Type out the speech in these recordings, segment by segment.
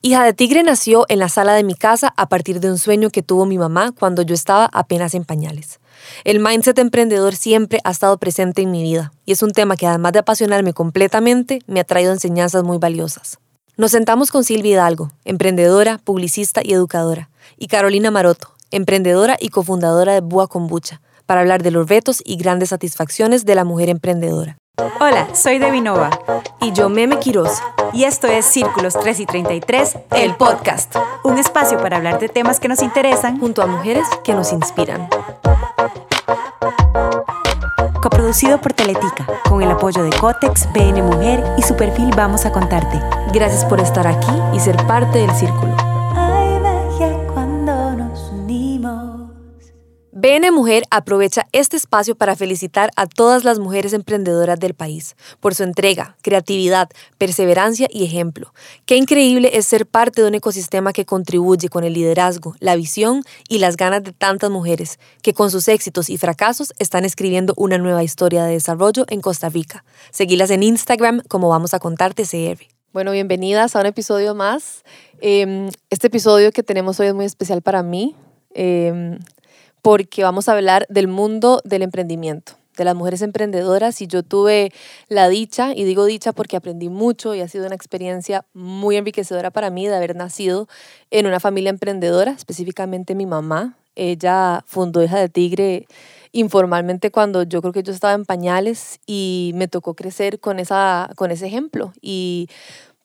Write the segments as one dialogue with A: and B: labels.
A: Hija de Tigre nació en la sala de mi casa a partir de un sueño que tuvo mi mamá cuando yo estaba apenas en pañales. El mindset emprendedor siempre ha estado presente en mi vida y es un tema que además de apasionarme completamente, me ha traído enseñanzas muy valiosas. Nos sentamos con Silvia Hidalgo, emprendedora, publicista y educadora, y Carolina Maroto, emprendedora y cofundadora de Bua Kombucha, para hablar de los retos y grandes satisfacciones de la mujer emprendedora.
B: Hola, soy Devinova.
A: Y yo, Meme Quiroz.
B: Y esto es Círculos 3 y 33,
A: el podcast.
B: Un espacio para hablar de temas que nos interesan
A: junto a mujeres que nos inspiran.
B: Coproducido por Teletica, con el apoyo de Cotex, BN Mujer y su perfil Vamos a Contarte.
A: Gracias por estar aquí y ser parte del círculo. BN Mujer aprovecha este espacio para felicitar a todas las mujeres emprendedoras del país por su entrega, creatividad, perseverancia y ejemplo. Qué increíble es ser parte de un ecosistema que contribuye con el liderazgo, la visión y las ganas de tantas mujeres que con sus éxitos y fracasos están escribiendo una nueva historia de desarrollo en Costa Rica. Seguilas en Instagram como vamos a contarte CR. Bueno, bienvenidas a un episodio más. Em, este episodio que tenemos hoy es muy especial para mí. Em, porque vamos a hablar del mundo del emprendimiento, de las mujeres emprendedoras y yo tuve la dicha, y digo dicha porque aprendí mucho y ha sido una experiencia muy enriquecedora para mí de haber nacido en una familia emprendedora, específicamente mi mamá. Ella fundó Hija de Tigre informalmente cuando yo creo que yo estaba en pañales y me tocó crecer con, esa, con ese ejemplo. Y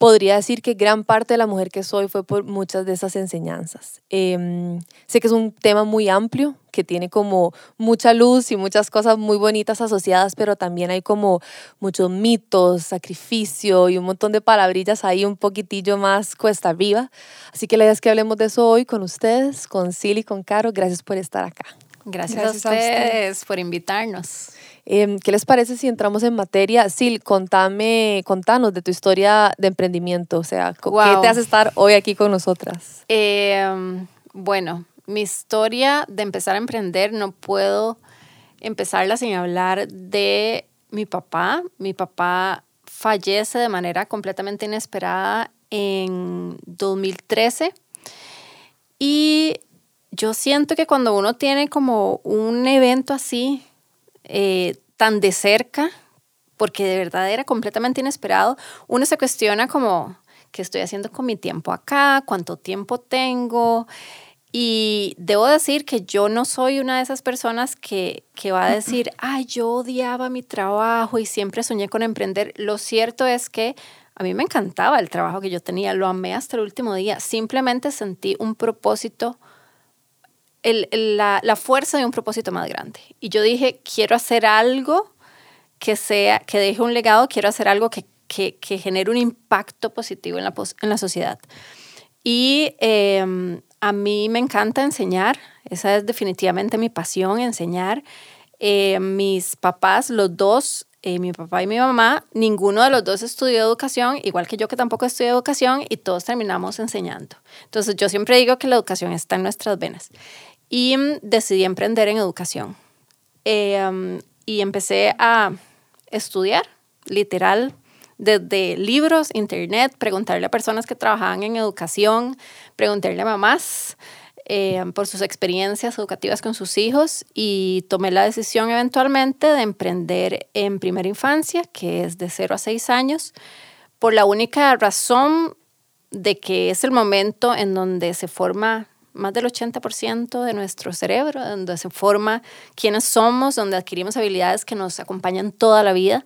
A: podría decir que gran parte de la mujer que soy fue por muchas de esas enseñanzas. Em, sé que es un tema muy amplio, que tiene como mucha luz y muchas cosas muy bonitas asociadas, pero también hay como muchos mitos, sacrificio y un montón de palabrillas ahí un poquitillo más cuesta arriba. Así que la idea es que hablemos de eso hoy con ustedes, con Sil y con Caro. Gracias por estar acá.
C: Gracias, a, ustedes por invitarnos.
A: Em, ¿Qué les parece si entramos en materia? Sil, contame, contanos de tu historia de emprendimiento. O sea, ¿qué te hace estar hoy aquí con nosotras?
C: Em, bueno, mi historia de empezar a emprender no puedo empezarla sin hablar de mi papá. Mi papá fallece de manera completamente inesperada en 2013 y yo siento que cuando uno tiene como un evento así, eh, tan de cerca, porque de verdad era completamente inesperado, uno se cuestiona como, ¿qué estoy haciendo con mi tiempo acá? ¿Cuánto tiempo tengo? Y debo decir que yo no soy una de esas personas que, que va a decir, ay, yo odiaba mi trabajo y siempre soñé con emprender. Lo cierto es que a mí me encantaba el trabajo que yo tenía, lo amé hasta el último día. Simplemente sentí un propósito el, la, la, fuerza de un propósito más grande. Y yo dije, quiero hacer algo que sea, que deje un legado, quiero hacer algo que, que, que genere un impacto positivo en la, en la sociedad. Y em, a mí me encanta enseñar, esa es definitivamente mi pasión, enseñar. Eh, mis papás, los dos, eh, mi papá y mi mamá, ninguno de los dos estudió educación, igual que yo que tampoco estudié educación, y todos terminamos enseñando. Entonces yo siempre digo que la educación está en nuestras venas y mm, decidí emprender en educación. Em, y empecé a estudiar, literal, desde libros, internet, preguntarle a personas que trabajaban en educación, preguntarle a mamás em, por sus experiencias educativas con sus hijos y tomé la decisión eventualmente de emprender en primera infancia, que es de 0 a 6 años, por la única razón de que es el momento en donde se forma más del 80% de nuestro cerebro, donde se forma quiénes somos, donde adquirimos habilidades que nos acompañan toda la vida.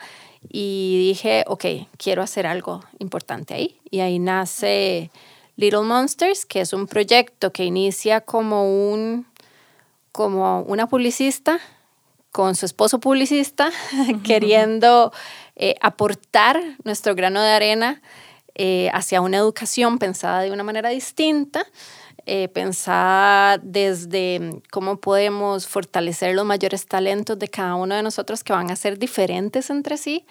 C: Y dije, ok, quiero hacer algo importante ahí. Y ahí nace Little Monsters, que es un proyecto que inicia como, un, como una publicista con su esposo publicista, queriendo eh, aportar nuestro grano de arena eh, hacia una educación pensada de una manera distinta eh, pensar desde cómo podemos fortalecer los mayores talentos de cada uno de nosotros que van a ser diferentes entre sí,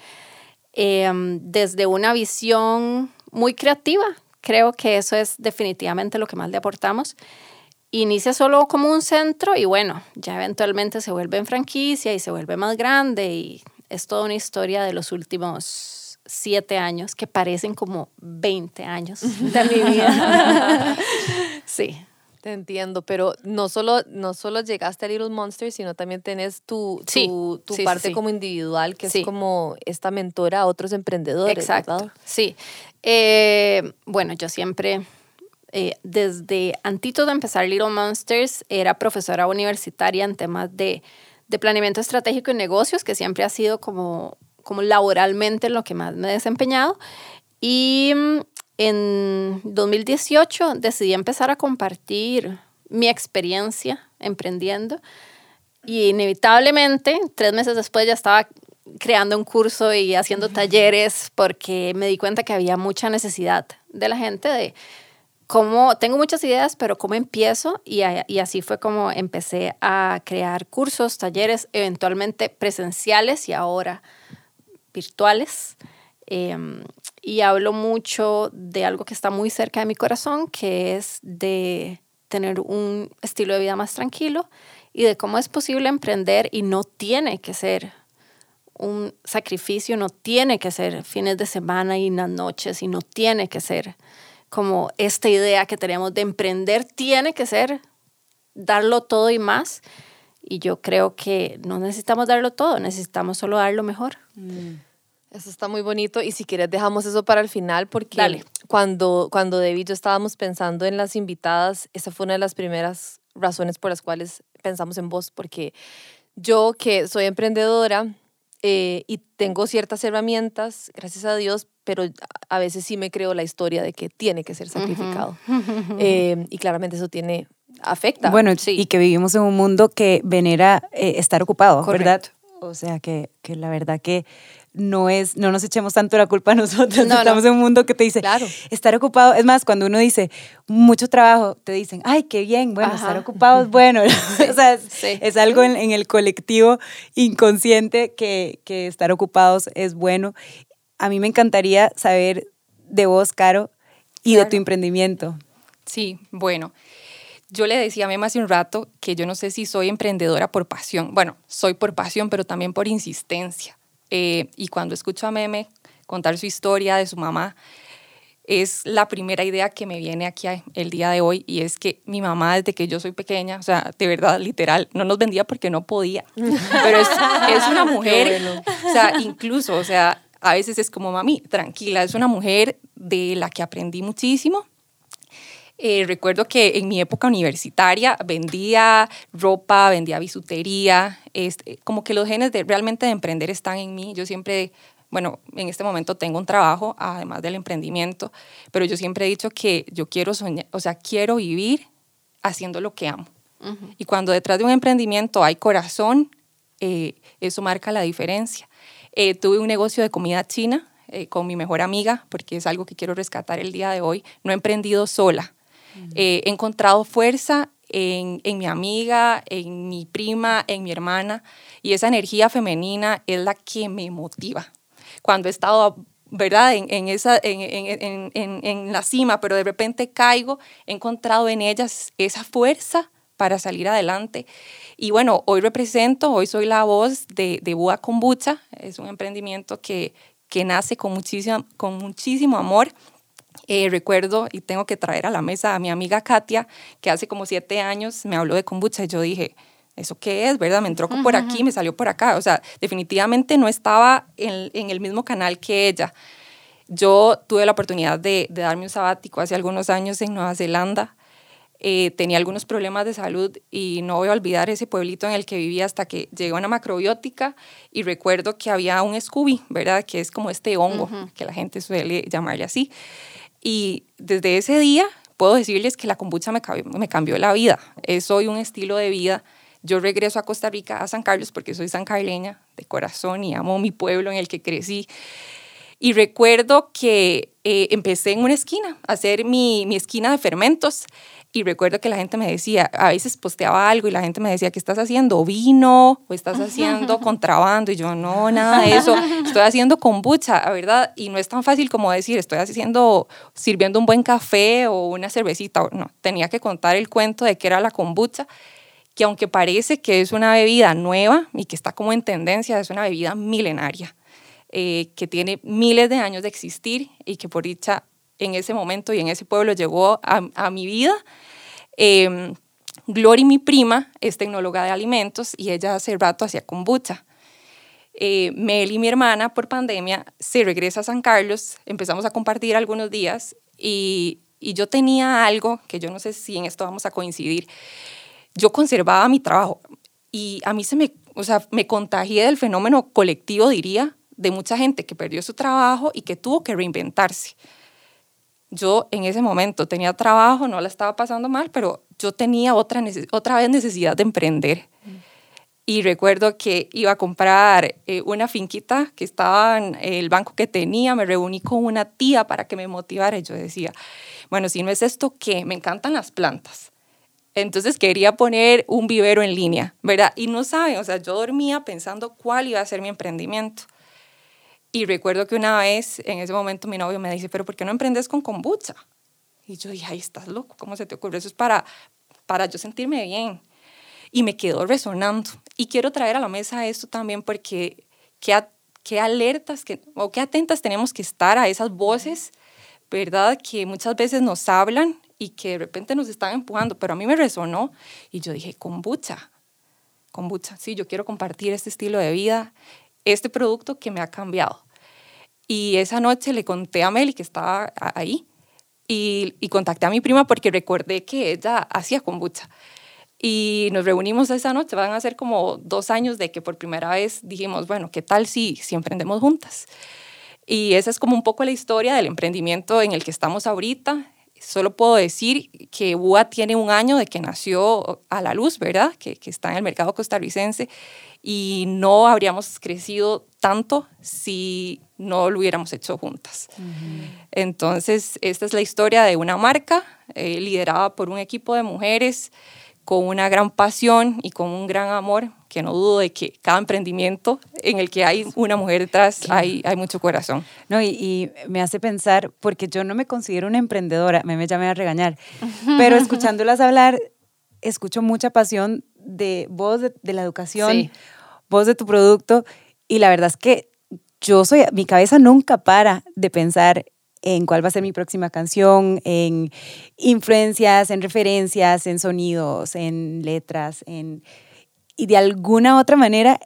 C: em, desde una visión muy creativa. Creo que eso es definitivamente lo que más le aportamos. Inicia solo como un centro y bueno, ya eventualmente se vuelve en franquicia y se vuelve más grande y es toda una historia de los últimos siete años que parecen como 20 años de mi vida. sí.
A: Te entiendo, pero no solo, no solo llegaste a Little Monsters, sino también tenés tu, tu, tu parte como individual, que es como esta mentora a otros emprendedores.
C: Exacto. Sí. Eh, bueno, yo siempre, eh, desde antito de empezar Little Monsters, era profesora universitaria en temas de, de planeamiento estratégico y negocios, que siempre ha sido como, como laboralmente lo que más me he desempeñado. Y en 2018 decidí empezar a compartir mi experiencia emprendiendo. Y inevitablemente tres meses después ya estaba creando un curso y haciendo talleres porque me di cuenta que había mucha necesidad de la gente de cómo, tengo muchas ideas, pero cómo empiezo. Y, y así fue como empecé a crear cursos, talleres, eventualmente presenciales y ahora virtuales. Em, y hablo mucho de algo que está muy cerca de mi corazón, que es de tener un estilo de vida más tranquilo y de cómo es posible emprender y no tiene que ser un sacrificio, no tiene que ser fines de semana y las noches y no tiene que ser como esta idea que tenemos de emprender, tiene que ser darlo todo y más. Y yo creo que no necesitamos darlo todo, necesitamos solo dar lo mejor. Mm.
A: Eso está muy bonito y si quieres dejamos eso para el final porque cuando cuando David y yo estábamos pensando en las invitadas, esa fue una de las primeras razones por las cuales pensamos en vos porque yo que soy emprendedora eh, y tengo ciertas herramientas, gracias a Dios, pero a veces sí me creo la historia de que tiene que ser sacrificado. Eh, y claramente eso tiene, afecta.
D: Bueno, sí. y que vivimos en un mundo que venera eh, estar ocupado, ¿verdad? O sea, que, que la verdad que no es, no nos echemos tanto la culpa a nosotros. Estamos en un mundo que te dice, claro. estar ocupado. Es más, cuando uno dice mucho trabajo, te dicen, ay, qué bien, bueno, estar ocupado es bueno. o sea, es, algo en, el colectivo inconsciente que, que estar ocupados es bueno. A mí me encantaría saber de vos, Caro, y de tu emprendimiento.
E: Sí, bueno. Yo le decía a Mema hace un rato que yo no sé si soy emprendedora por pasión. Bueno, soy por pasión, pero también por insistencia. Eh, y cuando escucho a Meme contar su historia de su mamá, es la primera idea que me viene aquí el día de hoy y es que mi mamá desde que yo soy pequeña, o sea, de verdad, literal, no nos vendía porque no podía, pero es, es una mujer, o sea, incluso, o sea, a veces es como mami, tranquila, es una mujer de la que aprendí muchísimo eh, recuerdo que en mi época universitaria vendía ropa, vendía bisutería, este, como que los genes de realmente de emprender están en mí. Yo siempre, bueno, en este momento tengo un trabajo, además del emprendimiento, pero yo siempre he dicho que yo quiero soñar, o sea, quiero vivir haciendo lo que amo. Y cuando detrás de un emprendimiento hay corazón, eh, eso marca la diferencia. Eh, tuve un negocio de comida china con mi mejor amiga, porque es algo que quiero rescatar el día de hoy. No he emprendido sola, eh, he encontrado fuerza en, en, mi amiga, en mi prima, en mi hermana, y esa energía femenina es la que me motiva. Cuando he estado, ¿verdad?, en, en esa, en, en, la cima, pero de repente caigo, he encontrado en ellas esa fuerza para salir adelante. Y bueno, hoy represento, hoy soy la voz de, de Búa Kombucha, es un emprendimiento que, que nace con muchísimo, con muchísimo amor eh, recuerdo y tengo que traer a la mesa a mi amiga Katia, que hace como siete años me habló de kombucha y yo dije, ¿eso qué es? ¿Verdad? Me entró por aquí, me salió por acá. O sea, definitivamente no estaba en, en el mismo canal que ella. Yo tuve la oportunidad de, de, darme un sabático hace algunos años en Nueva Zelanda. Eh, tenía algunos problemas de salud y no voy a olvidar ese pueblito en el que vivía hasta que llegó una macrobiótica y recuerdo que había un Scooby, ¿verdad? Que es como este hongo, que la gente suele llamarle así. Y desde ese día puedo decirles que la kombucha me, cambió la vida. Es hoy un estilo de vida. Yo regreso a Costa Rica, a San Carlos, porque soy sancarleña de corazón y amo mi pueblo en el que crecí. Y recuerdo que eh, empecé en una esquina, a hacer mi, mi esquina de fermentos. Y recuerdo que la gente me decía, a veces posteaba algo y la gente me decía, ¿qué estás haciendo? ¿Vino? ¿O estás haciendo contrabando? Y yo, no, nada de eso. Estoy haciendo kombucha, ¿verdad? Y no es tan fácil como decir, estoy haciendo, sirviendo un buen café o una cervecita. No, tenía que contar el cuento de qué era la kombucha, que aunque parece que es una bebida nueva y que está como en tendencia, es una bebida milenaria. eh, que tiene miles de años de existir y que por dicha en ese momento y en ese pueblo llegó a, mi vida. Eh, Glory, mi prima, es tecnóloga de alimentos y ella hace rato hacía kombucha. Eh, Mel y mi hermana, por pandemia, se regresa a San Carlos, empezamos a compartir algunos días y, y yo tenía algo que yo no sé si en esto vamos a coincidir. Yo conservaba mi trabajo y a mí se me, o sea, me contagié del fenómeno colectivo, diría, de mucha gente que perdió su trabajo y que tuvo que reinventarse. Yo en ese momento tenía trabajo, no la estaba pasando mal, pero yo tenía otra, otra vez necesidad de emprender. Y recuerdo que iba a comprar eh, una finquita que estaba en el banco que tenía, me reuní con una tía para que me motivara y yo decía, bueno, si no es esto, ¿qué? Me encantan las plantas. Entonces quería poner un vivero en línea, ¿verdad? Y no saben, o sea, yo dormía pensando cuál iba a ser mi emprendimiento. Y recuerdo que una vez, en ese momento, mi novio me dice, pero ¿por qué no emprendes con kombucha? Y yo dije, ay, estás loco, ¿cómo se te ocurre? Eso es para, para yo sentirme bien. Y me quedó resonando. Y quiero traer a la mesa esto también porque qué, qué alertas que, o qué atentas tenemos que estar a esas voces, ¿verdad? Que muchas veces nos hablan y que de repente nos están empujando, pero a mí me resonó y yo dije, kombucha, kombucha, sí, yo quiero compartir este estilo de vida, este producto que me ha cambiado. Y esa noche le conté a Meli que estaba ahí y, contacté a mi prima porque recordé que ella hacía kombucha. Y nos reunimos esa noche, van a ser como dos años de que por primera vez dijimos, bueno, ¿qué tal si, si emprendemos juntas? Y esa es como un poco la historia del emprendimiento en el que estamos ahorita. Solo puedo decir que UA tiene un año de que nació a la luz, ¿verdad? Que, que está en el mercado costarricense y no habríamos crecido tanto si no lo hubiéramos hecho juntas. Entonces, esta es la historia de una marca eh, liderada por un equipo de mujeres con una gran pasión y con un gran amor, que no dudo de que cada emprendimiento en el que hay una mujer detrás hay, hay mucho corazón.
D: No, y, me hace pensar, porque yo no me considero una emprendedora, me, me llamé a regañar, pero escuchándolas hablar, escucho mucha pasión de voz de, la educación, voz de tu producto, y la verdad es que yo soy, mi cabeza nunca para de pensar en cuál va a ser mi próxima canción, en influencias, en referencias, en sonidos, en letras, en y de alguna otra manera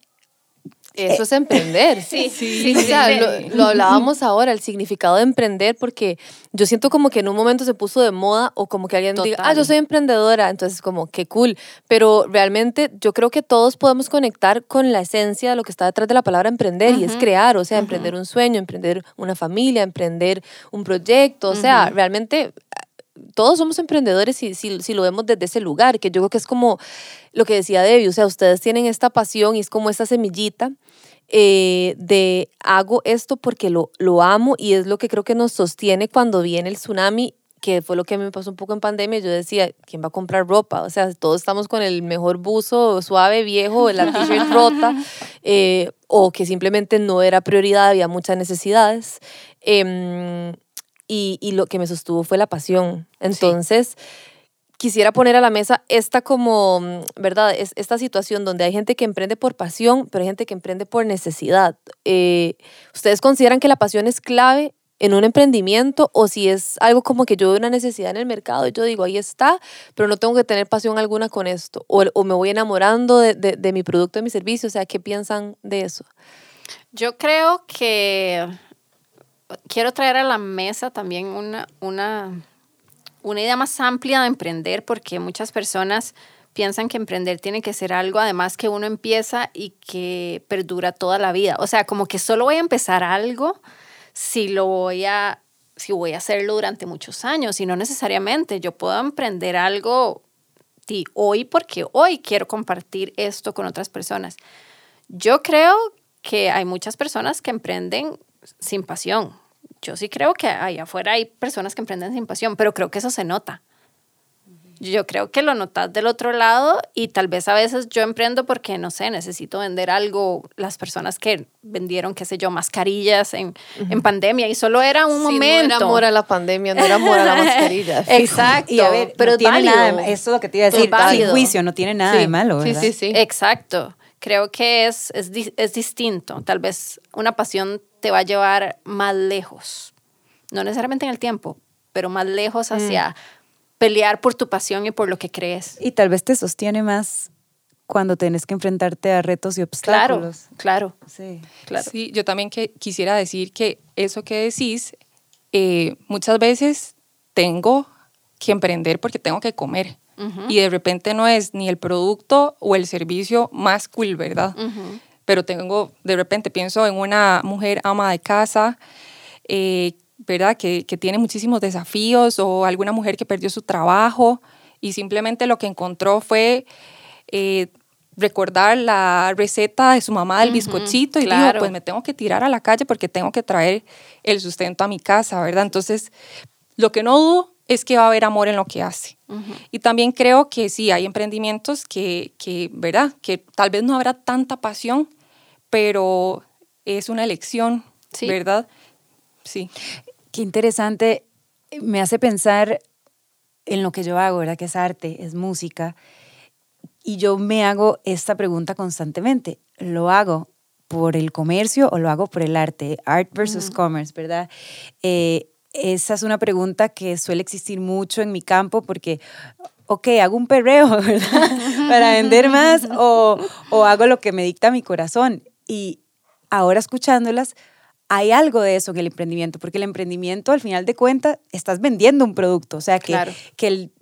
A: eso es emprender. Sí, sí. O sea, lo, hablábamos ahora, el significado de emprender, porque yo siento como que en un momento se puso de moda o como que alguien diga, ah, yo soy emprendedora, entonces como, qué cool. Pero realmente yo creo que todos podemos conectar con la esencia de lo que está detrás de la palabra emprender y es crear, o sea, emprender un sueño, emprender una familia, emprender un proyecto, o sea, realmente todos somos emprendedores si, si, si, lo vemos desde ese lugar, que yo creo que es como lo que decía Debbie, o sea, ustedes tienen esta pasión y es como esta semillita eh, de hago esto porque lo, lo amo y es lo que creo que nos sostiene cuando viene el tsunami que fue lo que me pasó un poco en pandemia, yo decía, ¿quién va a comprar ropa? O sea, todos estamos con el mejor buzo suave, viejo, la t-shirt rota, eh, o que simplemente no era prioridad, había muchas necesidades. Em, y, y, lo que me sostuvo fue la pasión. Entonces, quisiera poner a la mesa esta como, mm, ¿verdad? Es, esta situación donde hay gente que emprende por pasión, pero hay gente que emprende por necesidad. Eh, ¿Ustedes consideran que la pasión es clave en un emprendimiento o si es algo como que yo veo una necesidad en el mercado y yo digo, ahí está, pero no tengo que tener pasión alguna con esto? O, o me voy enamorando de, de, de mi producto, de mi servicio. O sea, ¿qué piensan de eso?
C: Yo creo que quiero traer a la mesa también una, una una idea más amplia de emprender porque muchas personas piensan que emprender tiene que ser algo además que uno empieza y que perdura toda la vida. O sea, como que solo voy a empezar algo si lo voy a si voy a hacerlo durante muchos años y no necesariamente yo puedo emprender algo hoy porque hoy quiero compartir esto con otras personas. Yo creo que hay muchas personas que emprenden sin pasión, yo sí creo que allá afuera hay personas que emprenden sin pasión, pero creo que eso se nota. Yo creo que lo notas del otro lado y tal vez a veces yo emprendo porque, no sé, necesito vender algo. Las personas que vendieron, qué sé yo, mascarillas en, en pandemia y solo era un momento. No
A: era amor a la pandemia, no era amor a la mascarilla.
C: Exacto.
D: Y a ver, pero tiene nada, eso es lo que te iba a decir, sin juicio, no tiene nada de malo. ¿verdad?
C: Sí, sí, sí. Exacto Creo que es, es, es distinto. Tal vez una pasión te va a llevar más lejos. No necesariamente en el tiempo, pero más lejos mm. hacia pelear por tu pasión y por lo que crees.
D: Y tal vez te sostiene más cuando tienes que enfrentarte a retos y obstáculos.
C: Claro,
E: claro. Sí, claro. sí yo también que, quisiera decir que eso que decís, eh, muchas veces tengo que emprender porque tengo que comer. Y de repente no es ni el producto o el servicio más cool, ¿verdad? Pero tengo, de repente pienso en una mujer ama de casa, eh, ¿verdad? Que, que, tiene muchísimos desafíos o alguna mujer que perdió su trabajo y simplemente lo que encontró fue eh, recordar la receta de su mamá del bizcochito y dijo, pues me tengo que tirar a la calle porque tengo que traer el sustento a mi casa, ¿verdad? Entonces, lo que no dudo es que va a haber amor en lo que hace. Y también creo que sí, hay emprendimientos que, que, ¿verdad? Que tal vez no habrá tanta pasión, pero es una elección, ¿verdad?
D: Sí. Qué interesante. Me hace pensar en lo que yo hago, ¿verdad? Que es arte, es música. Y yo me hago esta pregunta constantemente. ¿Lo hago por el comercio o lo hago por el arte? Art versus commerce, ¿verdad? Eh, esa es una pregunta que suele existir mucho en mi campo porque, ok, hago un perreo, ¿verdad? Para vender más o, o hago lo que me dicta mi corazón. Y ahora escuchándolas, hay algo de eso en el emprendimiento, porque el emprendimiento al final de cuentas estás vendiendo un producto, o sea que, que el,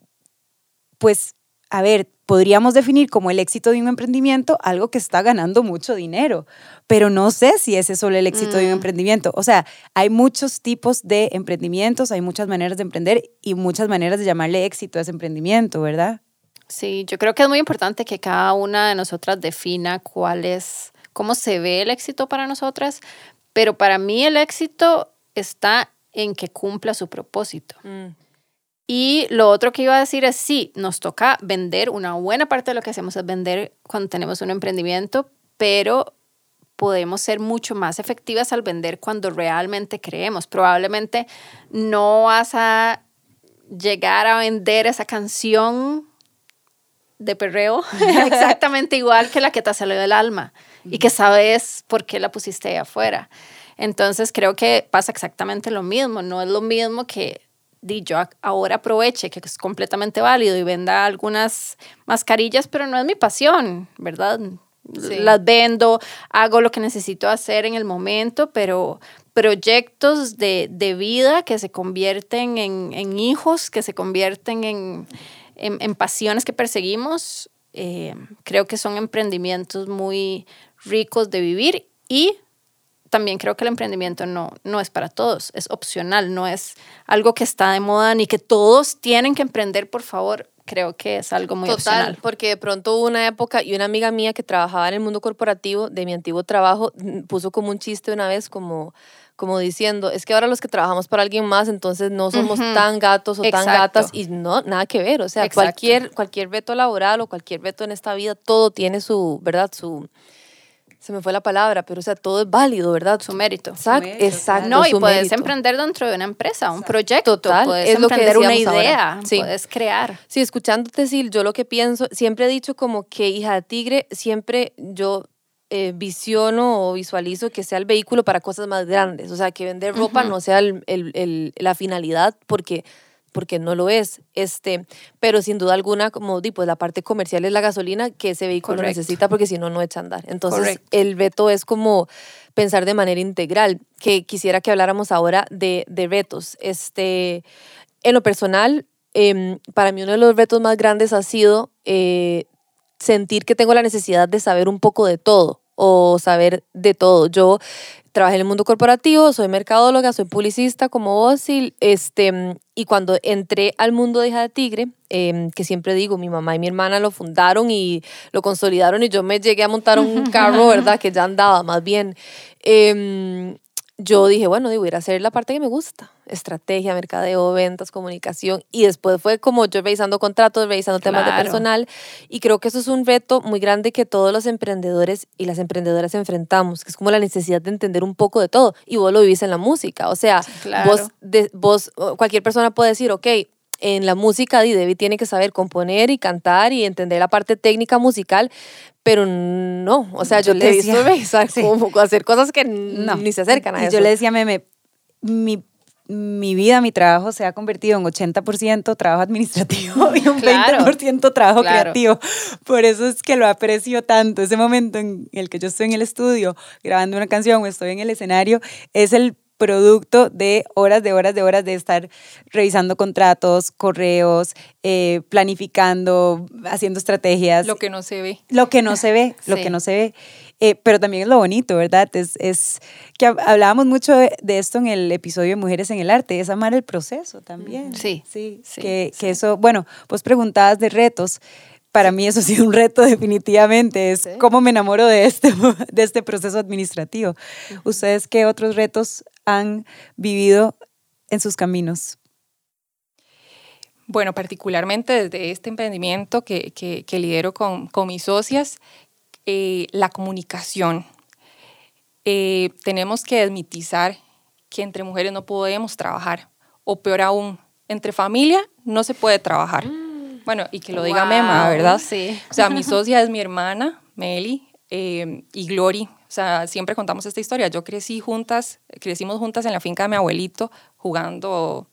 D: pues, a ver, podríamos definir como el éxito de un emprendimiento algo que está ganando mucho dinero, pero no sé si ese es solo el éxito de un mm. emprendimiento. O sea, hay muchos tipos de emprendimientos, hay muchas maneras de emprender y muchas maneras de llamarle éxito a ese emprendimiento, ¿verdad?
C: Sí, yo creo que es muy importante que cada una de nosotras defina cuál es, cómo se ve el éxito para nosotras, pero para mí el éxito está en que cumpla su propósito. Mm. Y lo otro que iba a decir es, sí, nos toca vender, una buena parte de lo que hacemos es vender cuando tenemos un emprendimiento, pero podemos ser mucho más efectivas al vender cuando realmente creemos. Probablemente no vas a llegar a vender esa canción de perreo exactamente igual que la que te salió del alma y que sabes por qué la pusiste ahí afuera. Entonces creo que pasa exactamente lo mismo. No es lo mismo que yo ahora aproveche, que es completamente válido y venda algunas mascarillas, pero no es mi pasión, ¿verdad? Las vendo, hago lo que necesito hacer en el momento, pero proyectos de, de vida que se convierten en, en, hijos, que se convierten en, en, pasiones que perseguimos, eh, creo que son emprendimientos muy ricos de vivir y también creo que el emprendimiento no, no es para todos, es opcional, no es algo que está de moda ni que todos tienen que emprender, por favor. Creo que es algo muy Total, opcional.
A: porque de pronto hubo una época y una amiga mía que trabajaba en el mundo corporativo de mi antiguo trabajo mm, puso como un chiste una vez como como diciendo, es que ahora los que trabajamos para alguien más, entonces no somos tan gatos o tan gatas y no, nada que ver, o sea, cualquier, cualquier veto laboral o cualquier veto en esta vida, todo tiene su, ¿verdad? Su, se me fue la palabra, pero o sea, todo es válido, ¿verdad?
C: Su mérito.
A: Exacto. exacto
C: no, y puedes emprender dentro de una empresa, un proyecto, Total, puedes es emprender una idea, sí. puedes crear.
A: Sí, escuchándote, Sil, yo lo que pienso, siempre he dicho como que hija de tigre, siempre yo eh, visiono o visualizo que sea el vehículo para cosas más grandes, o sea, que vender ropa no sea el, el, la finalidad, porque porque no lo es. Este, pero sin duda alguna, como di, pues la parte comercial es la gasolina que ese vehículo necesita porque si no, no echa a andar. Entonces, el veto es como pensar de manera integral, que quisiera que habláramos ahora de, de retos. Este, en lo personal, em, para mí uno de los retos más grandes ha sido eh, sentir que tengo la necesidad de saber un poco de todo o saber de todo. Yo trabajé en el mundo corporativo, soy mercadóloga, soy publicista como vos y, este, y cuando entré al mundo de hija de tigre, em, que siempre digo, mi mamá y mi hermana lo fundaron y lo consolidaron y yo me llegué a montar un carro, ¿verdad? Que ya andaba más bien. Eh, yo dije, bueno, digo, ir a hacer la parte que me gusta, estrategia, mercadeo, ventas, comunicación, y después fue como yo revisando contratos, revisando temas de personal, y creo que eso es un reto muy grande que todos los emprendedores y las emprendedoras enfrentamos, que es como la necesidad de entender un poco de todo, y vos lo vivís en la música, o sea, vos, de, vos, cualquier persona puede decir, ok, en la música, Debbie tiene que saber componer y cantar y entender la parte técnica musical, pero no, o sea, yo, le he visto hacer cosas que ni se acercan a
D: y
A: eso.
D: Yo le decía a Meme, mi mi vida, mi trabajo se ha convertido en 80% trabajo administrativo y un 20% trabajo creativo. Por eso es que lo aprecio tanto. Ese momento en el que yo estoy en el estudio grabando una canción o estoy en el escenario es el producto de horas de horas de horas de estar revisando contratos, correos, eh, planificando, haciendo estrategias.
E: Lo que no se ve.
D: Lo que no se ve, lo que no se ve. Eh, pero también es lo bonito, ¿verdad? Es, es que hablábamos mucho de, esto en el episodio de Mujeres en el Arte, es amar el proceso también.
C: Sí.
D: Sí, que, que eso, bueno, vos preguntabas de retos. Para mí eso ha sido un reto definitivamente, es cómo me enamoro de este, de este proceso administrativo. ¿Ustedes qué otros retos han vivido en sus caminos?
E: Bueno, particularmente desde este emprendimiento que, que, que lidero con, con, mis socias, eh, la comunicación. Eh, tenemos que desmitizar que entre mujeres no podemos trabajar, o peor aún, entre familia no se puede trabajar. Mm. Bueno, y que lo diga Mema, ¿verdad?
C: Sí.
E: O sea, mi socia es mi hermana, Meli, eh, y Glory. O sea, siempre contamos esta historia. Yo crecí juntas, crecimos juntas en la finca de mi abuelito, jugando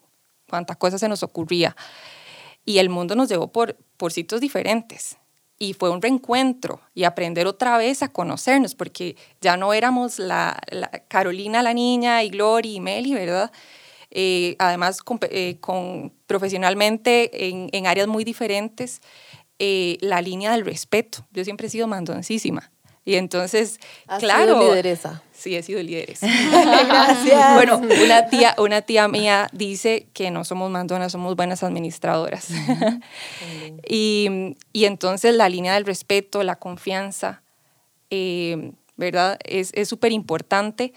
E: cuantas cosas se nos ocurría. Y el mundo nos llevó por, por sitios diferentes y fue un reencuentro y aprender otra vez a conocernos, porque ya no éramos la, Carolina la niña y Glory y Meli, ¿verdad? Eh, además, con, eh, profesionalmente en, en, áreas muy diferentes, eh, la línea del respeto. Yo siempre he sido mandoncísima. Y entonces, claro.
A: Sido lideresa.
E: Sí, he sido lideresa. Gracias. Bueno, una tía, una tía mía dice que no somos mandonas, somos buenas administradoras. y, y, entonces la línea del respeto, la confianza, eh, ¿verdad? Es súper importante.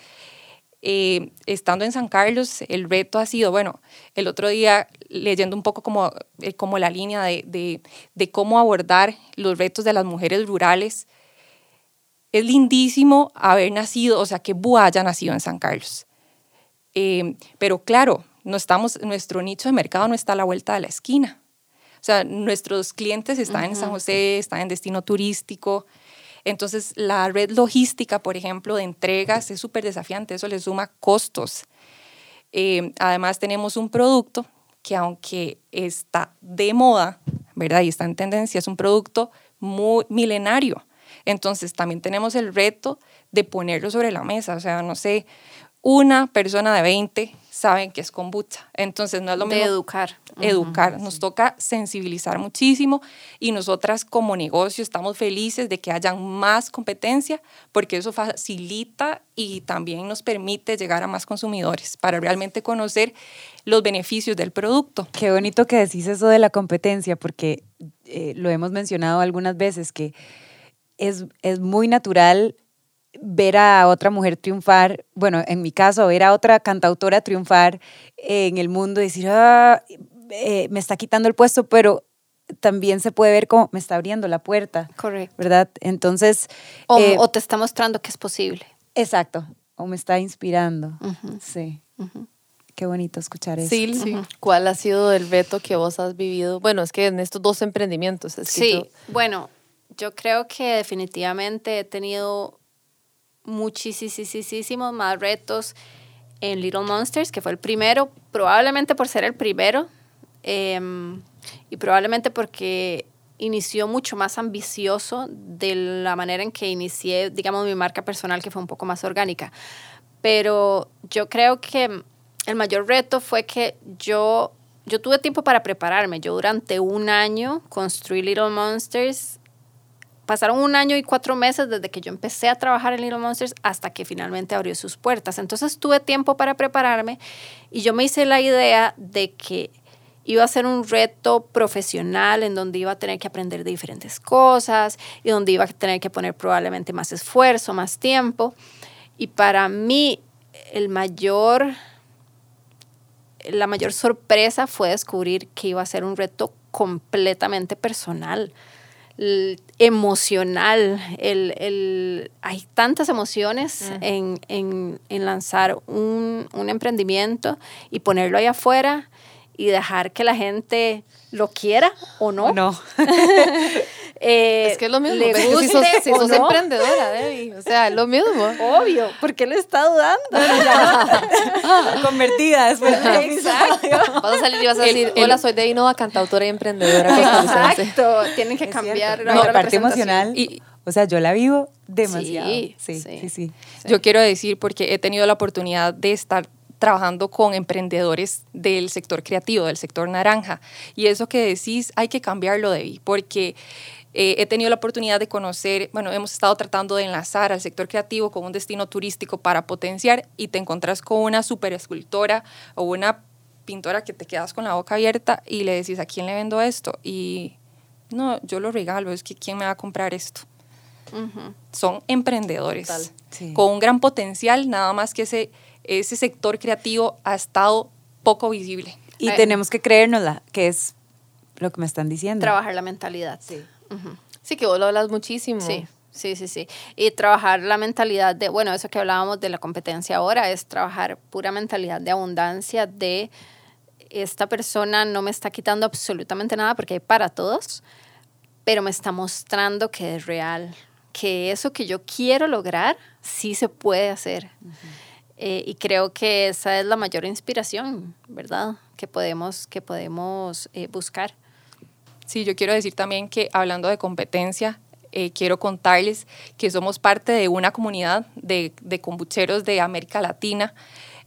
E: Eh, estando en San Carlos, el reto ha sido, bueno, el otro día leyendo un poco como, eh, como la línea de, de, de cómo abordar los retos de las mujeres rurales es lindísimo haber nacido, o sea, que Bua haya nacido en San Carlos. Eh, pero claro, no estamos, nuestro nicho de mercado no está a la vuelta de la esquina. O sea, nuestros clientes están en San José, están en destino turístico. Entonces, la red logística, por ejemplo, de entregas es súper desafiante, eso le suma costos. Eh, además, tenemos un producto que aunque está de moda, ¿verdad? Y está en tendencia, es un producto muy milenario. Entonces también tenemos el reto de ponerlo sobre la mesa. O sea, no sé, una persona de 20 saben que es kombucha. Entonces no es lo mismo.
C: De educar.
E: Educar. Nos toca sensibilizar muchísimo y nosotras como negocio estamos felices de que haya más competencia porque eso facilita y también nos permite llegar a más consumidores para realmente conocer los beneficios del producto.
D: Qué bonito que decís eso de la competencia porque eh, lo hemos mencionado algunas veces que es, es muy natural ver a otra mujer triunfar, bueno, en mi caso, ver a otra cantautora triunfar en el mundo y decir, ah, eh, me está quitando el puesto, pero también se puede ver como me está abriendo la puerta.
C: Correcto.
D: ¿Verdad? Entonces...
C: O, eh, te está mostrando que es posible.
D: Exacto. O me está inspirando. Sí. Qué bonito escuchar eso.
A: Sí, sí. ¿Cuál ha sido el reto que vos has vivido? Bueno, es que en estos dos emprendimientos.
C: Sí, bueno, yo creo que definitivamente he tenido muchísimos más retos en Little Monsters, que fue el primero, probablemente por ser el primero em, y probablemente porque inició mucho más ambicioso de la manera en que inicié, digamos, mi marca personal, que fue un poco más orgánica. Pero yo creo que el mayor reto fue que yo, yo tuve tiempo para prepararme. Yo durante un año construí Little Monsters pasaron un año y cuatro meses desde que yo empecé a trabajar en Little Monsters hasta que finalmente abrió sus puertas. Entonces tuve tiempo para prepararme y yo me hice la idea de que iba a ser un reto profesional en donde iba a tener que aprender de diferentes cosas y donde iba a tener que poner probablemente más esfuerzo, más tiempo. Y para mí el mayor, la mayor sorpresa fue descubrir que iba a ser un reto completamente personal emocional. El, el, hay tantas emociones en, en, en, lanzar un, un, emprendimiento y ponerlo ahí afuera y dejar que la gente lo quiera o no.
D: no.
C: Eh,
A: es que es lo mismo.
C: le guste
A: si sos, si sos
C: no.
A: emprendedora, Debbie. O sea, es lo mismo.
C: Obvio, ¿por qué le está dudando?
D: Convertida después.
C: Exacto.
A: Vas a salir y vas a decir,
E: el-
A: hola, soy Debbie Nova, cantautora y emprendedora. costarricense".
C: Exacto, tienen que
D: Es
C: cambiar.
D: No, la parte emocional.
E: Y-
D: o sea, yo la vivo demasiado.
C: Sí,
D: Sí,
C: sí.
D: sí, sí.
E: Yo quiero decir, porque he tenido la oportunidad de estar trabajando con emprendedores del sector creativo, del sector naranja. Y eso que decís, hay que cambiarlo, Debbie, porque eh, he tenido la oportunidad de conocer, bueno, hemos estado tratando de enlazar al sector creativo con un destino turístico para potenciar y te encontrás con una super escultora o una pintora que te quedas con la boca abierta y le decís, ¿a quién le vendo esto? Y no, yo lo regalo, es que ¿quién me va a comprar esto?
C: Ujú.
E: son emprendedores.
D: Sí.
E: con un gran potencial, nada más que ese, ese sector creativo ha estado poco visible.
D: Y
C: Ay.
D: tenemos que creérnosla, que es lo que me están diciendo.
C: Trabajar la mentalidad.
D: Sí.
A: Sí, que vos lo hablas muchísimo.
C: Sí, sí, sí, sí. Y trabajar la mentalidad de, bueno, eso que hablábamos de la competencia ahora, es trabajar pura mentalidad de abundancia, de esta persona no me está quitando absolutamente nada porque hay para todos, pero me está mostrando que es real, que eso que yo quiero lograr sí se puede hacer. Eh, y creo que esa es la mayor inspiración, ¿verdad? Que podemos, que podemos eh, buscar.
E: Sí, yo quiero decir también que hablando de competencia, eh, quiero contarles que somos parte de una comunidad de, de kombucheros de América Latina.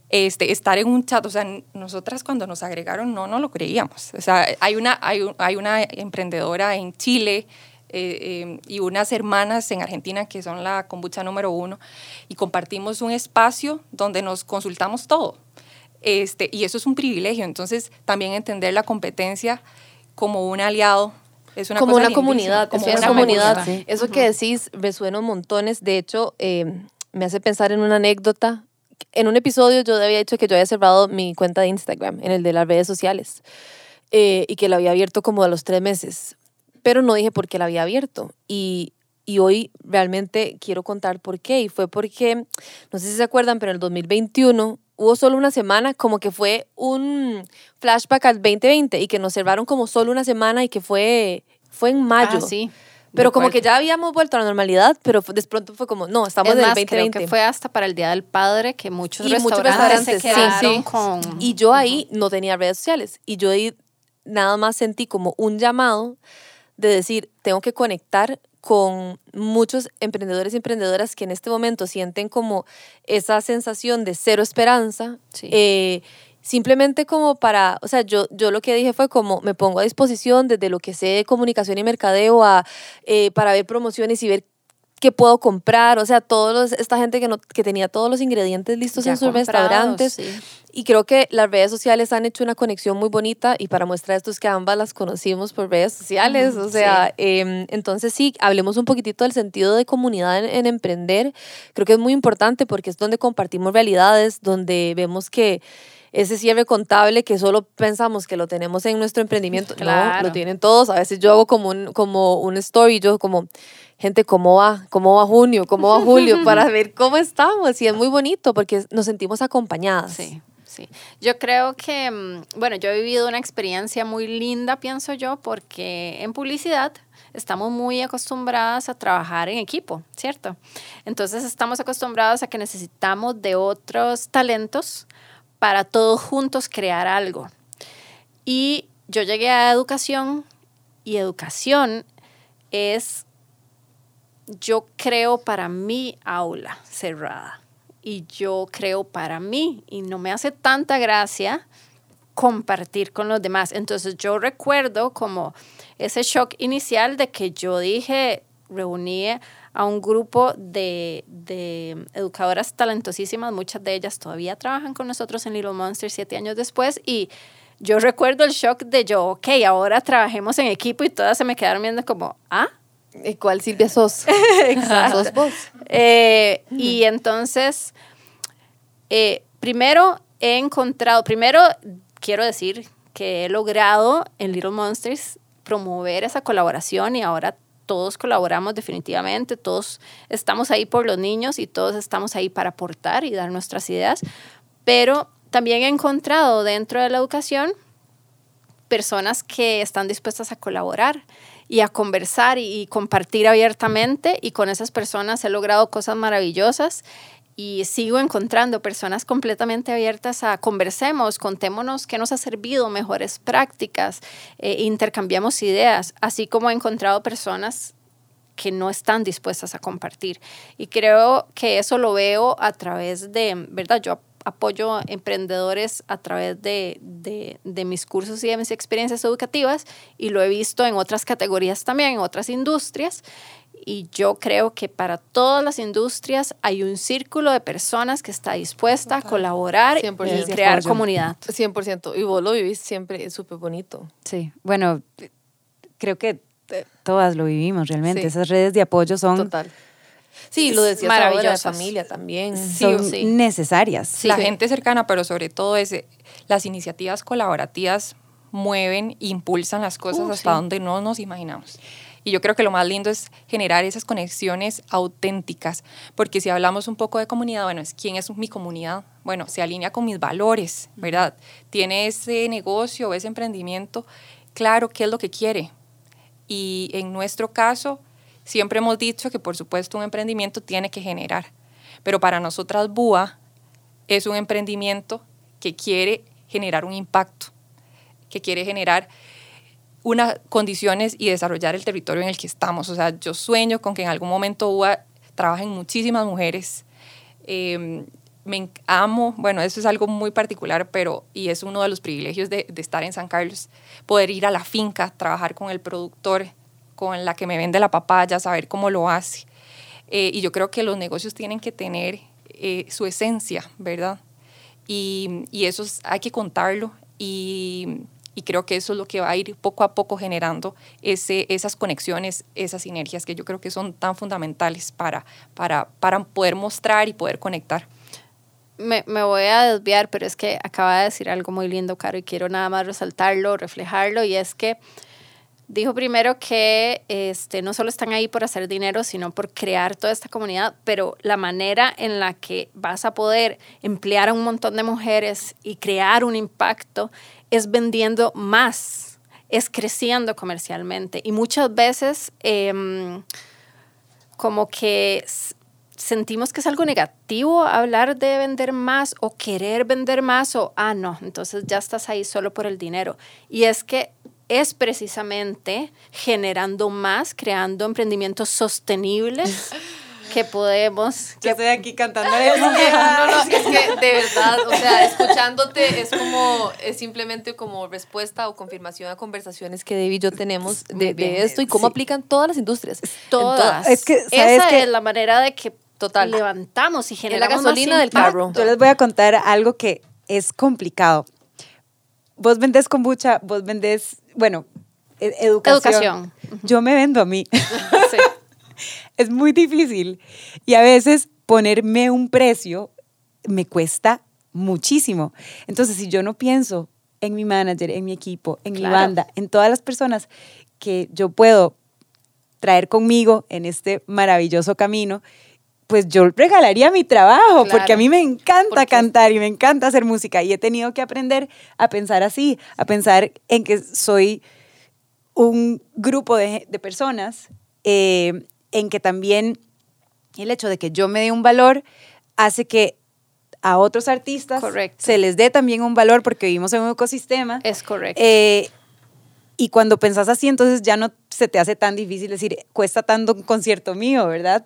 E: Este, estar en un chat, o sea, nosotras cuando nos agregaron no, no lo creíamos. O sea, hay una, hay, un- hay una emprendedora en Chile eh, eh, y unas hermanas en Argentina que son la kombucha número uno y compartimos un espacio donde nos consultamos todo. Este, y eso es un privilegio. Entonces, también entender la competencia como un aliado es una
A: como
E: cosa
A: una comunidad,
E: como
A: es una
E: una
A: comunidad.
E: comunidad.
A: Eso que decís resuena montones. De hecho, eh, me hace pensar en una anécdota. En un episodio yo había dicho que yo había cerrado mi cuenta de Instagram, en el de las redes sociales, eh, y que la había abierto como a los tres meses. Pero no dije por qué la había abierto. Y, y hoy realmente quiero contar por qué. Y fue porque, no sé si se acuerdan, pero en el 2021 hubo solo una semana, como que fue un flashback al 2020 y que nos cerraron como solo una semana y que fue, fue en mayo.
C: Ah, sí.
A: Pero como que ya habíamos vuelto a la normalidad, pero de pronto fue como, no, estamos
C: es
A: en
C: más,
A: el
C: creo
A: 2020.
C: que fue hasta para el Día del Padre que muchos
A: Y muchos
C: restaurantes,
A: restaurantes,
C: se
A: sí,
C: quedaron
A: sí.
C: con...
A: Y yo ahí no tenía redes sociales. Y yo ahí nada más sentí como un llamado de decir, tengo que conectar con muchos emprendedores y emprendedoras que en este momento sienten como esa sensación de cero esperanza.
C: Sí.
A: eh, simplemente como para, o sea, yo, yo lo que dije fue como me pongo a disposición desde lo que sé de comunicación y mercadeo a, eh, para ver promociones y ver qué puedo comprar, o sea, todos esta gente que, no, que tenía todos los ingredientes listos
C: Ya
A: en sus restaurantes.
C: sí.
A: Y creo que las redes sociales han hecho una conexión muy bonita y para muestra esto es que ambas las conocimos por redes sociales. O sea, em, entonces sí, hablemos un poquitito del sentido de comunidad en, en emprender. Creo que es muy importante porque es donde compartimos realidades, donde vemos que ese cierre contable que solo pensamos que lo tenemos en nuestro emprendimiento, no, lo tienen todos. A veces yo hago como un, como un story, yo como, gente, ¿cómo va? ¿Cómo va junio? ¿Cómo va julio? Para ver cómo estamos. Y es muy bonito porque nos sentimos acompañadas.
C: Sí, sí. Yo creo que, mm, bueno, yo he vivido una experiencia muy linda, pienso yo, porque en publicidad estamos muy acostumbradas a trabajar en equipo, ¿cierto? Entonces estamos acostumbrados a que necesitamos de otros talentos para todos juntos crear algo. Y yo llegué a educación y educación es, yo creo para mi aula cerrada y yo creo para mí y no me hace tanta gracia compartir con los demás. Entonces yo recuerdo como ese shock inicial de que yo dije, reuní a un grupo de, de educadoras talentosísimas, muchas de ellas todavía trabajan con nosotros en Little Monster siete años después y yo recuerdo el shock de yo, ok, ahora trabajemos en equipo y todas se me quedaron viendo como, ah,
A: ¿Y ¿Cuál Silvia sos?
C: Exacto.
A: ¿Sos vos?
C: Eh, Y entonces, eh, primero he encontrado, primero quiero decir que he logrado en Little Monsters promover esa colaboración y ahora todos colaboramos definitivamente, todos estamos ahí por los niños y todos estamos ahí para aportar y dar nuestras ideas, pero también he encontrado dentro de la educación personas que están dispuestas a colaborar y a conversar y, compartir abiertamente y con esas personas he logrado cosas maravillosas y sigo encontrando personas completamente abiertas a conversemos, contémonos qué nos ha servido, mejores prácticas, eh, intercambiamos ideas, así como he encontrado personas que no están dispuestas a compartir. Y creo que eso lo veo a través de, ¿verdad? Yo apoyo emprendedores a través de, de, mis cursos y de mis experiencias educativas y lo he visto en otras categorías también, en otras industrias. Y yo creo que para todas las industrias hay un círculo de personas que está dispuesta a colaborar y crear comunidad.
A: 100%. Y vos lo vivís siempre súper bonito.
D: Sí, bueno, creo que todas lo vivimos realmente. Esas redes de apoyo son...
A: Total Sí, lo decías ahora, la familia también.
D: Son necesarias.
E: La gente cercana, pero sobre todo ese, las iniciativas colaborativas mueven, impulsan las cosas uh, hasta donde no nos imaginamos. Y yo creo que lo más lindo es generar esas conexiones auténticas, porque si hablamos un poco de comunidad, bueno, es quién es mi comunidad. Bueno, se alinea con mis valores, ¿verdad? Tiene ese negocio, ese emprendimiento, claro, qué es lo que quiere. Y en nuestro caso, Siempre hemos dicho que por supuesto un emprendimiento tiene que generar, pero para nosotras BUA es un emprendimiento que quiere generar un impacto, que quiere generar unas condiciones y desarrollar el territorio en el que estamos. O sea, yo sueño con que en algún momento BUA trabajen muchísimas mujeres. Em, me amo, bueno, eso es algo muy particular, pero y es uno de los privilegios de, de, estar en San Carlos, poder ir a la finca, trabajar con el productor, con la que me vende la papaya, saber cómo lo hace. Eh, y yo creo que los negocios tienen que tener eh, su esencia, ¿verdad? Y, y, eso hay que contarlo y, y, creo que eso es lo que va a ir poco a poco generando ese, esas conexiones, esas sinergias que yo creo que son tan fundamentales para, para, para poder mostrar y poder conectar.
C: Me, me, voy a desviar, pero es que acaba de decir algo muy lindo, Caro, y quiero nada más resaltarlo, reflejarlo, y es que Dijo primero que este, no solo están ahí por hacer dinero, sino por crear toda esta comunidad, pero la manera en la que vas a poder emplear a un montón de mujeres y crear un impacto es vendiendo más, es creciendo comercialmente. Y muchas veces em, como que sentimos que es algo negativo hablar de vender más o querer vender más o, ah, no, entonces ya estás ahí solo por el dinero. Y es que es precisamente generando más, creando emprendimientos sostenibles. que podemos.
D: Yo estoy aquí cantando.
A: no, no, es que de verdad, o sea, escuchándote es como, es simplemente como respuesta o confirmación a conversaciones que David y yo tenemos de, esto y cómo aplican todas las industrias.
C: Todas. Es que, Esa es la manera de que Total. levantamos y generamos
A: la gasolina del carro.
D: Yo les voy a contar algo que es complicado. Vos vendés kombucha, vos vendés bueno, e, educación. Yo me vendo a mí. es muy difícil. Y a veces ponerme un precio me cuesta muchísimo. Entonces, si yo no pienso en mi manager, en mi equipo, en mi banda, en todas las personas que yo puedo traer conmigo en este maravilloso camino, pues yo regalaría mi trabajo, porque a mí me encanta cantar y me encanta hacer música y he tenido que aprender a pensar así, a pensar en que soy un grupo de, personas, eh, en que también el hecho de que yo me dé un valor hace que a otros artistas se les dé también un valor porque vivimos en un ecosistema.
C: Es correcto.
D: Eh, y cuando pensás así, entonces ya no se te hace tan difícil decir, cuesta tanto un concierto mío, ¿verdad?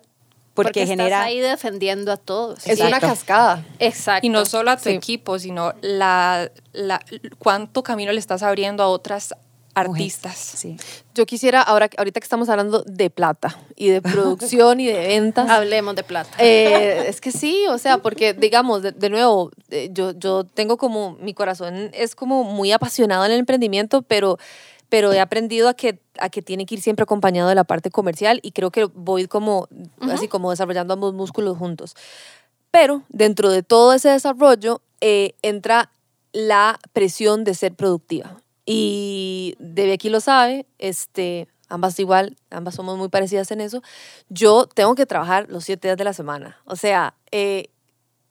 C: porque, genera... estás ahí defendiendo a todos.
A: Es una cascada.
C: Exacto.
E: Y no solo a tu equipo, sino la, la, cuánto camino le estás abriendo a otras artistas.
A: Sí. Yo quisiera, ahora, ahorita que estamos hablando de plata y de producción y de ventas.
C: Hablemos de plata.
A: Eh, es que sí, o sea, porque digamos, de, de, nuevo, eh, yo, yo tengo como, mi corazón es como muy apasionado en el emprendimiento, pero pero he aprendido a que, a que tiene que ir siempre acompañado de la parte comercial y creo que voy como, así como desarrollando ambos músculos juntos. Pero dentro de todo ese desarrollo eh, entra la presión de ser productiva. Y Debbie aquí lo sabe, este, ambas igual, ambas somos muy parecidas en eso. Yo tengo que trabajar los siete días de la semana. O sea, eh,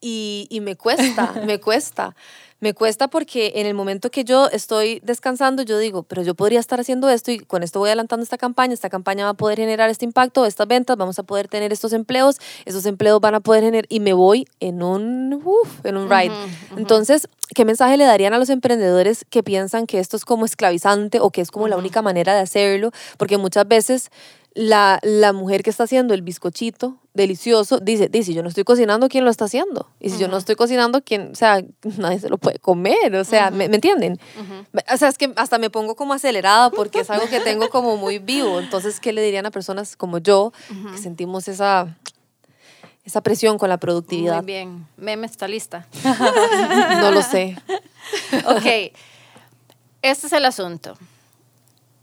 A: y, y me cuesta, me cuesta. Me cuesta porque en el momento que yo estoy descansando, yo digo, pero yo podría estar haciendo esto y con esto voy adelantando esta campaña, esta campaña va a poder generar este impacto, estas ventas, vamos a poder tener estos empleos, esos empleos van a poder generar y me voy en un, en un ride. Entonces, ¿qué mensaje le darían a los emprendedores que piensan que esto es como esclavizante o que es como la única manera de hacerlo? Porque muchas veces la, la, mujer que está haciendo el bizcochito delicioso dice, dice, yo no estoy cocinando, ¿quién lo está haciendo? Y si yo no estoy cocinando, ¿quién? O sea, nadie se lo puede comer, o sea, ¿me, entienden? O sea, es que hasta me pongo como acelerada porque es algo que tengo como muy vivo. Entonces, ¿qué le dirían a personas como yo que sentimos esa, esa presión con la productividad?
C: Muy bien. Meme está lista.
A: no lo sé.
C: ok, este es el asunto.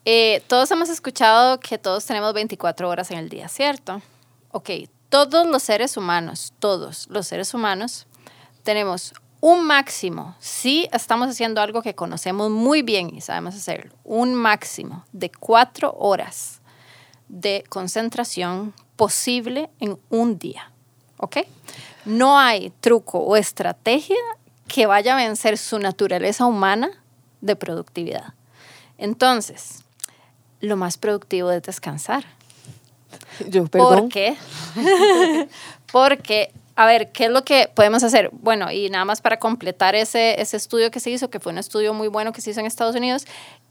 C: Eh, todos hemos escuchado que todos tenemos 24 horas en el día, ¿cierto? Ok, todos los seres humanos, todos los seres humanos, tenemos un máximo, si estamos haciendo algo que conocemos muy bien y sabemos hacerlo, un máximo de cuatro horas de concentración posible en un día. ¿Ok? No hay truco o estrategia que vaya a vencer su naturaleza humana de productividad. Entonces, lo más productivo es descansar.
A: Yo, perdón.
C: ¿Por qué? Porque, a ver, ¿qué es lo que podemos hacer? Bueno, y nada más para completar ese, ese estudio que se hizo, que fue un estudio muy bueno que se hizo en Estados Unidos,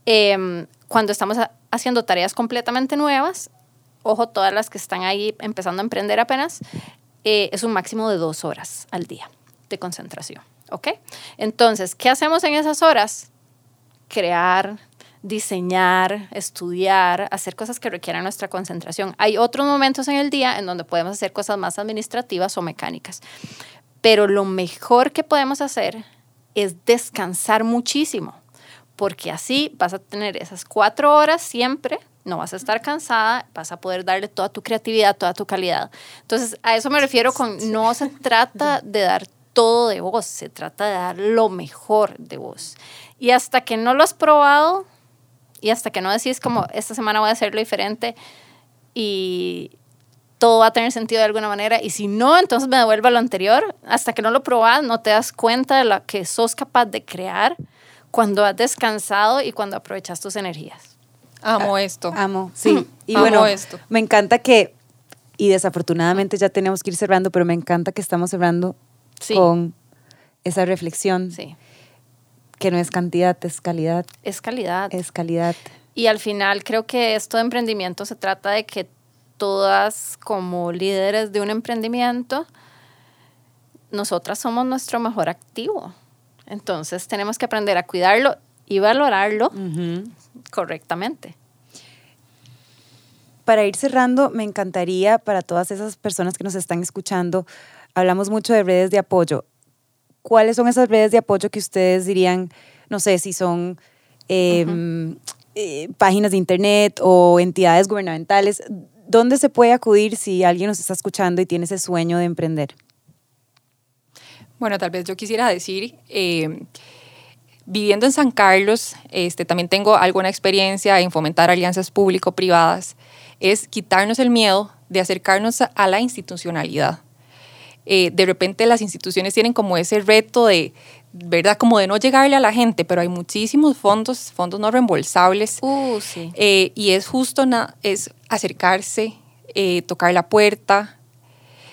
C: em, cuando estamos haciendo tareas completamente nuevas, ojo, todas las que están ahí empezando a emprender apenas, eh, es un máximo de dos horas al día de concentración. ¿Ok? Entonces, ¿qué hacemos en esas horas? Crear, diseñar, estudiar, hacer cosas que requieran nuestra concentración. Hay otros momentos en el día en donde podemos hacer cosas más administrativas o mecánicas, pero lo mejor que podemos hacer es descansar muchísimo, porque así vas a tener esas cuatro horas siempre, no vas a estar cansada, vas a poder darle toda tu creatividad, toda tu calidad. Entonces, a eso me refiero con, no se trata de dar todo de vos, se trata de dar lo mejor de vos. Y hasta que no lo has probado, y hasta que no decís como, esta semana voy a hacerlo diferente y todo va a tener sentido de alguna manera. Y si no, entonces me devuelvo a lo anterior. Hasta que no lo probas, no te das cuenta de lo que sos capaz de crear cuando has descansado y cuando aprovechas tus energías.
E: Amo ah, esto.
D: Amo, sí. Y bueno, esto. me encanta que, y desafortunadamente ya tenemos que ir cerrando, pero me encanta que estamos cerrando con esa reflexión.
C: Sí
D: que no es cantidad, es calidad.
C: Es calidad.
D: Es calidad.
C: Y al final creo que esto de emprendimiento se trata de que todas como líderes de un emprendimiento, nosotras somos nuestro mejor activo. Entonces tenemos que aprender a cuidarlo y valorarlo correctamente.
D: Para ir cerrando, me encantaría para todas esas personas que nos están escuchando, hablamos mucho de redes de apoyo. ¿Cuáles son esas redes de apoyo que ustedes dirían, no sé, si son em, eh, páginas de internet o entidades gubernamentales? ¿Dónde se puede acudir si alguien nos está escuchando y tiene ese sueño de emprender?
E: Bueno, tal vez yo quisiera decir, em, viviendo en San Carlos, este, también tengo alguna experiencia en fomentar alianzas público-privadas, es quitarnos el miedo de acercarnos a la institucionalidad. Eh, de repente las instituciones tienen como ese reto de, ¿verdad? Como de no llegarle a la gente, pero hay muchísimos fondos, fondos no reembolsables.
C: Uh, sí.
E: Eh, y es justo es acercarse, eh, tocar la puerta.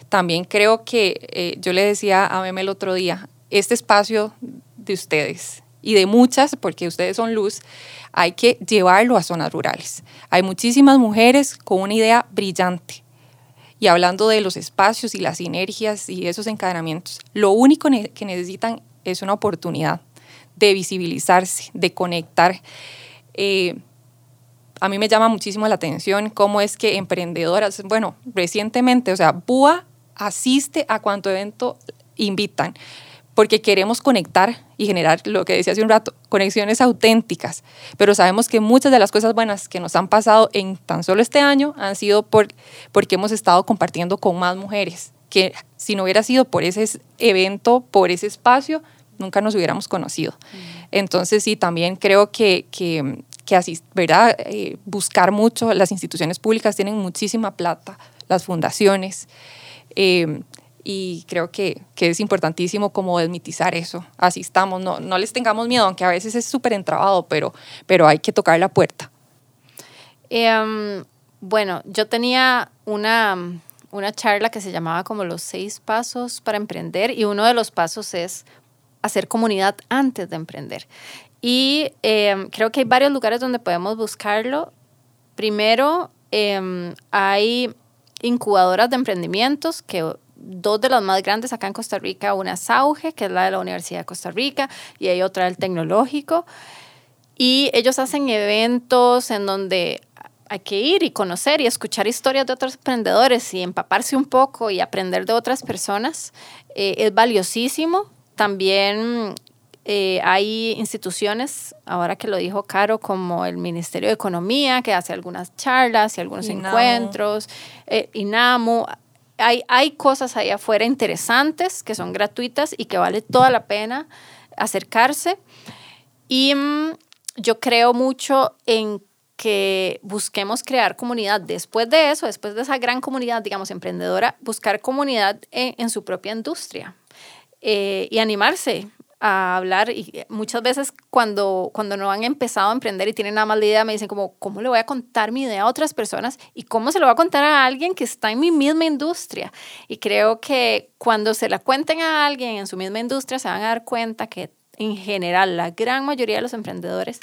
E: También creo que yo le decía a Meme el otro día, este espacio de ustedes y de muchas, porque ustedes son luz, hay que llevarlo a zonas rurales. Hay muchísimas mujeres con una idea brillante y hablando de los espacios y las sinergias y esos encadenamientos, lo único que necesitan es una oportunidad de visibilizarse, de conectar. Eh, a mí me llama muchísimo la atención cómo es que emprendedoras, bueno, recientemente, o sea, BUA asiste a cuanto evento invitan porque queremos conectar y generar lo que decía hace un rato, conexiones auténticas. Pero sabemos que muchas de las cosas buenas que nos han pasado en tan solo este año han sido por, porque hemos estado compartiendo con más mujeres, que si no hubiera sido por ese evento, por ese espacio, nunca nos hubiéramos conocido. Mm. Entonces sí, también creo que, que, que así, ¿verdad? Eh, buscar mucho, las instituciones públicas tienen muchísima plata, las fundaciones. Eh, y creo que, que, es importantísimo como desmitizar eso. Así estamos, no, no les tengamos miedo, aunque a veces es súper entrabado, pero, pero hay que tocar la puerta.
C: Em, bueno, yo tenía una, una charla que se llamaba como los seis pasos para emprender y uno de los pasos es hacer comunidad antes de emprender. Y em, creo que hay varios lugares donde podemos buscarlo. Primero, em, hay incubadoras de emprendimientos que dos de las más grandes acá en Costa Rica, una es Auge, que es la de la Universidad de Costa Rica, y hay otra del Tecnológico. Y ellos hacen eventos en donde hay que ir y conocer y escuchar historias de otros emprendedores y empaparse un poco y aprender de otras personas. Eh, es valiosísimo. También eh, hay instituciones, ahora que lo dijo Caro, como el Ministerio de Economía, que hace algunas charlas y algunos encuentros, eh, INAMU. Hay, hay cosas ahí afuera interesantes que son gratuitas y que vale toda la pena acercarse. Y mm, yo creo mucho en que busquemos crear comunidad después de eso, después de esa gran comunidad, digamos, emprendedora, buscar comunidad en, su propia industria eh, y animarse a hablar y muchas veces cuando, cuando no han empezado a emprender y tienen nada más la idea me dicen como, ¿cómo le voy a contar mi idea a otras personas? ¿Y cómo se lo voy a contar a alguien que está en mi misma industria? Y creo que cuando se la cuenten a alguien en su misma industria se van a dar cuenta que en general la gran mayoría de los emprendedores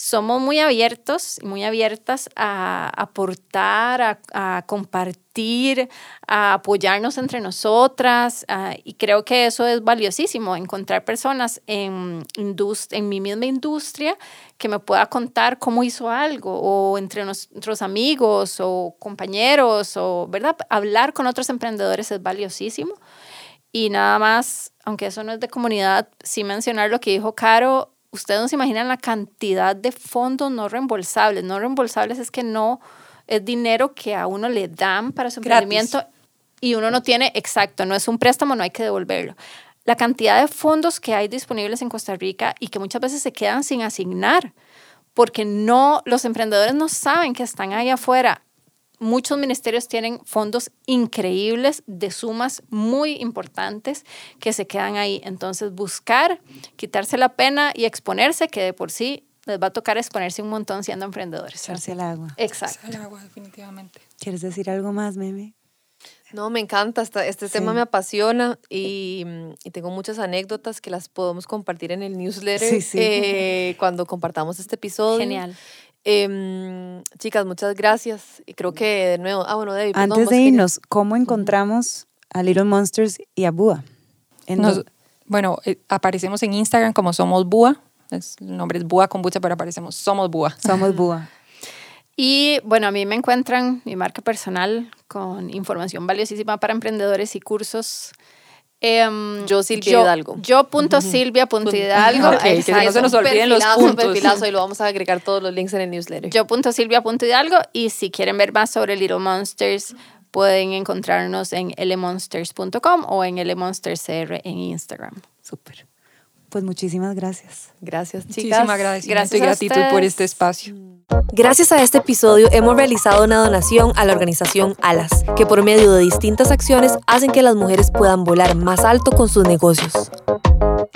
C: somos muy abiertos y muy abiertas a aportar, a, compartir, a apoyarnos entre nosotras y creo que eso es valiosísimo, encontrar personas en, en mi misma industria que me pueda contar cómo hizo algo o entre nuestros amigos o compañeros o, ¿verdad? Hablar con otros emprendedores es valiosísimo. Y nada más, aunque eso no es de comunidad, sí mencionar lo que dijo Caro, ustedes no se imaginan la cantidad de fondos no reembolsables. No reembolsables es que no es dinero que a uno le dan para su emprendimiento y uno no tiene, exacto, no es un préstamo, no hay que devolverlo. La cantidad de fondos que hay disponibles en Costa Rica y que muchas veces se quedan sin asignar porque no los emprendedores no saben que están ahí afuera muchos ministerios tienen fondos increíbles de sumas muy importantes que se quedan ahí. Entonces, buscar, quitarse la pena y exponerse, que de por sí les va a tocar exponerse un montón siendo emprendedores.
D: Echarse al agua.
C: Exacto.
E: al agua, definitivamente.
D: ¿Quieres decir algo más, Meme?
A: No, me encanta, este, este tema me apasiona y, y, tengo muchas anécdotas que las podemos compartir en el newsletter eh, cuando compartamos este episodio.
C: Genial.
A: Eh, chicas, muchas gracias. Y creo que de nuevo, ah, bueno, David.
D: Antes de irnos, ¿cómo encontramos a Little Monsters y a Búa?
E: bueno, eh, aparecemos en Instagram como Somos Búa. el nombre es Búa con bucha, pero aparecemos Somos Búa.
D: Somos Búa.
C: Y bueno, a mí me encuentran mi marca personal con información valiosísima para emprendedores y cursos
A: Um, yo Silvia Hidalgo.
C: Yo punto Silvia punto Hidalgo.
E: que no se nos olviden los puntos.
A: y lo vamos a agregar todos los links en el newsletter.
C: Yo punto Silvia punto Hidalgo y si quieren ver más sobre Little Monsters pueden encontrarnos en lmonsters.com o en lmonsterscr en Instagram.
D: Súper. Pues muchísimas gracias.
A: Gracias, chicas.
E: Muchísimas gracias y gratitud por este espacio.
A: Gracias a este episodio hemos realizado una donación a la organización ALAS, que por medio de distintas acciones hacen que las mujeres puedan volar más alto con sus negocios.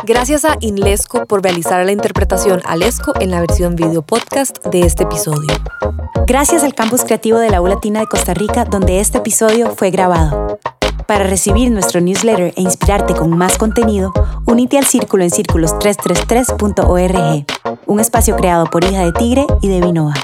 A: Gracias a Inlesco por realizar la interpretación Alesco en la versión video podcast de este episodio.
B: Gracias al Campus Creativo de la U Latina de Costa Rica, donde este episodio fue grabado. Para recibir nuestro newsletter e inspirarte con más contenido, unite al círculo en círculos333.org, un espacio creado por Hija de Tigre y de Vinoa.